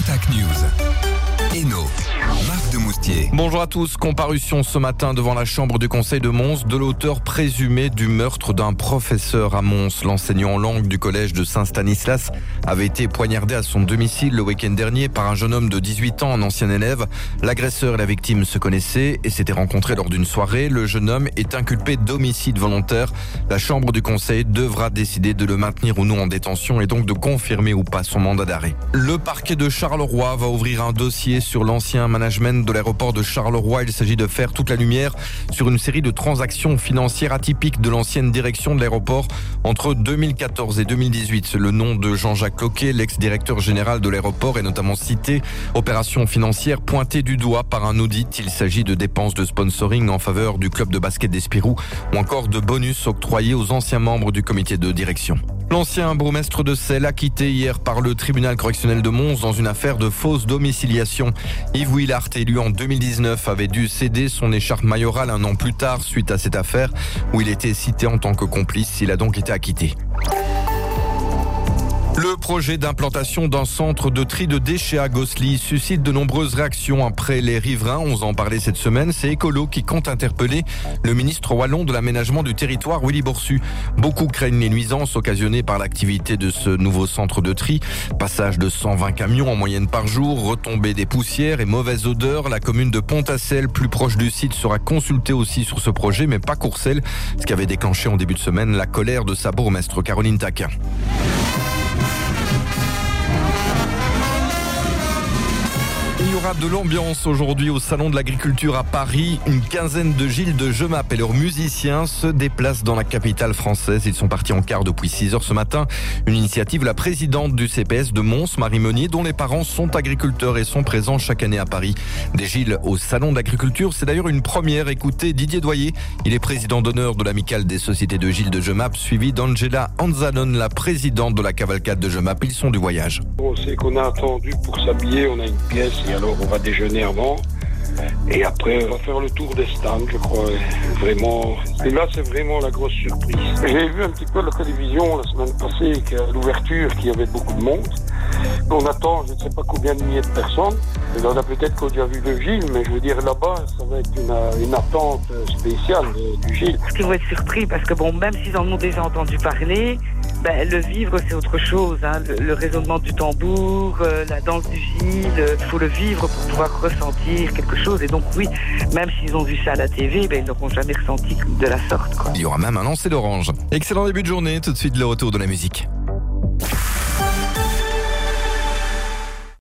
Contact News. Eno, Marc de Moustier. Bonjour à tous. Comparution ce matin devant la chambre du conseil de Mons de l'auteur présumé du meurtre d'un professeur à Mons. L'enseignant en langue du collège de Saint-Stanislas avait été poignardé à son domicile le week-end dernier par un jeune homme de 18 ans, un ancien élève. L'agresseur et la victime se connaissaient et s'étaient rencontrés lors d'une soirée. Le jeune homme est inculpé d'homicide volontaire. La chambre du conseil devra décider de le maintenir ou non en détention et donc de confirmer ou pas son mandat d'arrêt. Le parquet de Charleroi va ouvrir un dossier sur l'ancien management de l'aéroport de Charleroi. Il s'agit de faire toute la lumière sur une série de transactions financières atypiques de l'ancienne direction de l'aéroport entre 2014 et 2018. Le nom de Jean-Jacques Cloquet, l'ex-directeur général de l'aéroport, est notamment cité. Opération financière pointée du doigt par un audit. Il s'agit de dépenses de sponsoring en faveur du club de basket d'Espirou ou encore de bonus octroyés aux anciens membres du comité de direction. L'ancien bourgmestre de Celle acquitté hier par le tribunal correctionnel de Mons dans une affaire de fausse domiciliation. Yves Willart, élu en 2019, avait dû céder son écharpe mayorale un an plus tard suite à cette affaire où il était cité en tant que complice. Il a donc été acquitté. Le projet d'implantation d'un centre de tri de déchets à Gossely suscite de nombreuses réactions après les riverains. On en parlait cette semaine. C'est Écolo qui compte interpeller le ministre wallon de l'aménagement du territoire, Willy Borsu. Beaucoup craignent les nuisances occasionnées par l'activité de ce nouveau centre de tri. Passage de 120 camions en moyenne par jour, retombée des poussières et mauvaise odeur. La commune de Pontacelle, plus proche du site, sera consultée aussi sur ce projet, mais pas Courcelles, ce qui avait déclenché en début de semaine la colère de sa bourgmestre Caroline Taquin. Il y aura de l'ambiance aujourd'hui au Salon de l'Agriculture à Paris. Une quinzaine de Gilles de Gemap et leurs musiciens se déplacent dans la capitale française. Ils sont partis en quart depuis 6 heures ce matin. Une initiative, la présidente du CPS de Mons, Marie Meunier, dont les parents sont agriculteurs et sont présents chaque année à Paris. Des Gilles au Salon de l'Agriculture, c'est d'ailleurs une première. Écoutez Didier Doyer. Il est président d'honneur de l'amicale des sociétés de Gilles de Gemap, suivi d'Angela Anzanon, la présidente de la cavalcade de Gemap. Ils sont du voyage. On sait qu'on a attendu pour s'habiller, on a une pièce alors on va déjeuner avant. Et après, on va faire le tour des stands, je crois. Vraiment. Et là, c'est vraiment la grosse surprise. J'ai vu un petit peu la télévision la semaine passée, qu'à l'ouverture, qu'il y avait beaucoup de monde. On attend, je ne sais pas combien de milliers de personnes. Et on a peut-être qu'on a déjà vu le Gilles, mais je veux dire, là-bas, ça va être une, attente spéciale du Gilles. Ils vont être surpris parce que bon, même s'ils en ont déjà entendu parler, ben, le vivre c'est autre chose. hein. Le, le raisonnement du tambour, euh, la danse du Gilles, il faut le vivre pour pouvoir ressentir quelque chose. Et donc oui, même s'ils ont vu ça à la TV, ben, ils n'auront jamais ressenti de la sorte. Quoi. Il y aura même un lancer d'orange. Excellent début de journée. Tout de suite, le retour de la musique.